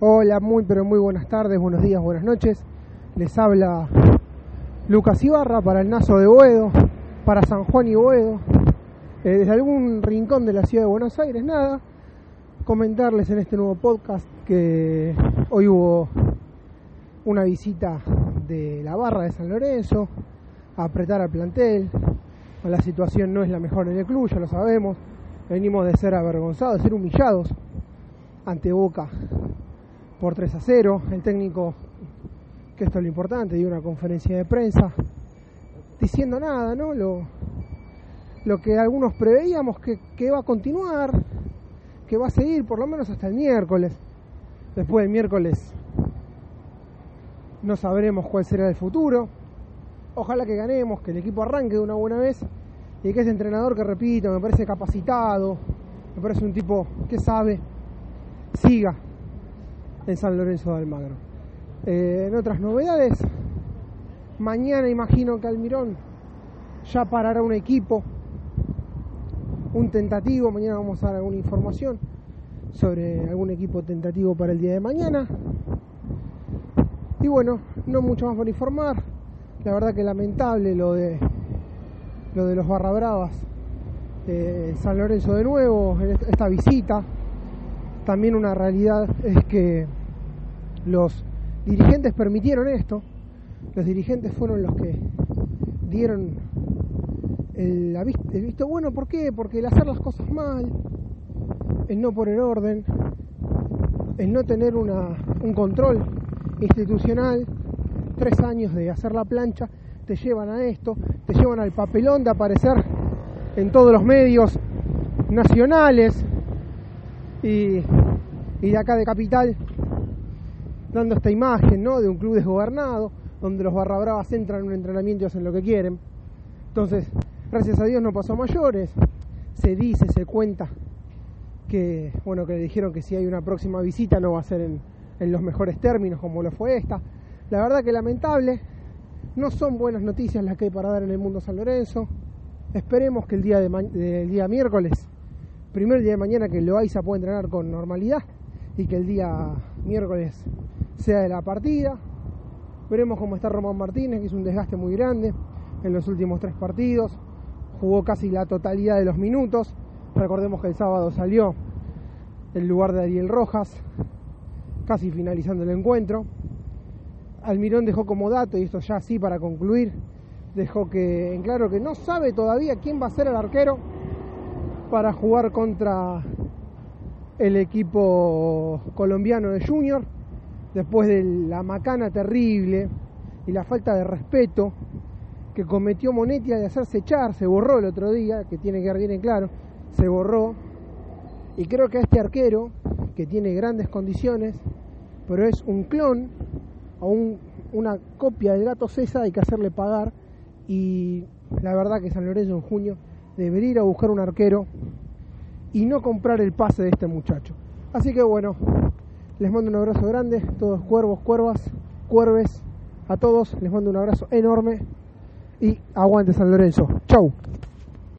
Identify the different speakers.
Speaker 1: Hola, muy pero muy buenas tardes, buenos días, buenas noches. Les habla Lucas Ibarra para el Nazo de Boedo, para San Juan y Boedo, eh, desde algún rincón de la ciudad de Buenos Aires, nada. Comentarles en este nuevo podcast que hoy hubo una visita de la barra de San Lorenzo a apretar al plantel. La situación no es la mejor en el club, ya lo sabemos. Venimos de ser avergonzados, de ser humillados ante Boca por 3 a 0. El técnico, que esto es lo importante, dio una conferencia de prensa diciendo nada, ¿no? Lo, lo que algunos preveíamos que, que va a continuar, que va a seguir por lo menos hasta el miércoles. Después del miércoles no sabremos cuál será el futuro. Ojalá que ganemos, que el equipo arranque de una buena vez y que ese entrenador que repito, me parece capacitado, me parece un tipo que sabe, siga en San Lorenzo de Almagro. Eh, en otras novedades, mañana imagino que Almirón ya parará un equipo, un tentativo, mañana vamos a dar alguna información sobre algún equipo tentativo para el día de mañana. Y bueno, no mucho más por informar. La verdad que lamentable lo de lo de los barra bravas. Eh, San Lorenzo de nuevo, esta visita. También una realidad es que los dirigentes permitieron esto. Los dirigentes fueron los que dieron el, el visto bueno. ¿Por qué? Porque el hacer las cosas mal, el no poner orden, el no tener una, un control institucional, tres años de hacer la plancha, te llevan a esto, te llevan al papelón de aparecer en todos los medios nacionales y, de acá de Capital, dando esta imagen ¿no? de un club desgobernado, donde los barra bravas entran en un entrenamiento y hacen lo que quieren. Entonces, gracias a Dios no pasó a mayores, se dice, se cuenta que, bueno, que le dijeron que si hay una próxima visita no va a ser en, los mejores términos como lo fue esta. La verdad que lamentable, no son buenas noticias las que hay para dar en el mundo San Lorenzo. Esperemos que el día, de día miércoles, primer día de mañana que Loaiza pueda entrenar con normalidad y que el día miércoles sea de la partida. Veremos cómo está Román Martínez, que hizo un desgaste muy grande en los últimos tres partidos. Jugó casi la totalidad de los minutos. Recordemos que el sábado salió en lugar de Ariel Rojas, casi finalizando el encuentro. Almirón dejó como dato, y esto ya sí para concluir, dejó que en claro que no sabe todavía quién va a ser el arquero para jugar contra el equipo colombiano de Junior, después de la macana terrible y la falta de respeto que cometió Monetia de hacerse echar, se borró el otro día, que tiene que quedar bien en claro, se borró. Y creo que a este arquero, que tiene grandes condiciones, pero es un clon o una copia del gato César, hay que hacerle pagar. Y la verdad que San Lorenzo en junio debería ir a buscar un arquero y no comprar el pase de este muchacho. Así que bueno, les mando un abrazo grande, todos cuervos, cuervas, cuerves, a todos les mando un abrazo enorme y aguante San Lorenzo. Chau.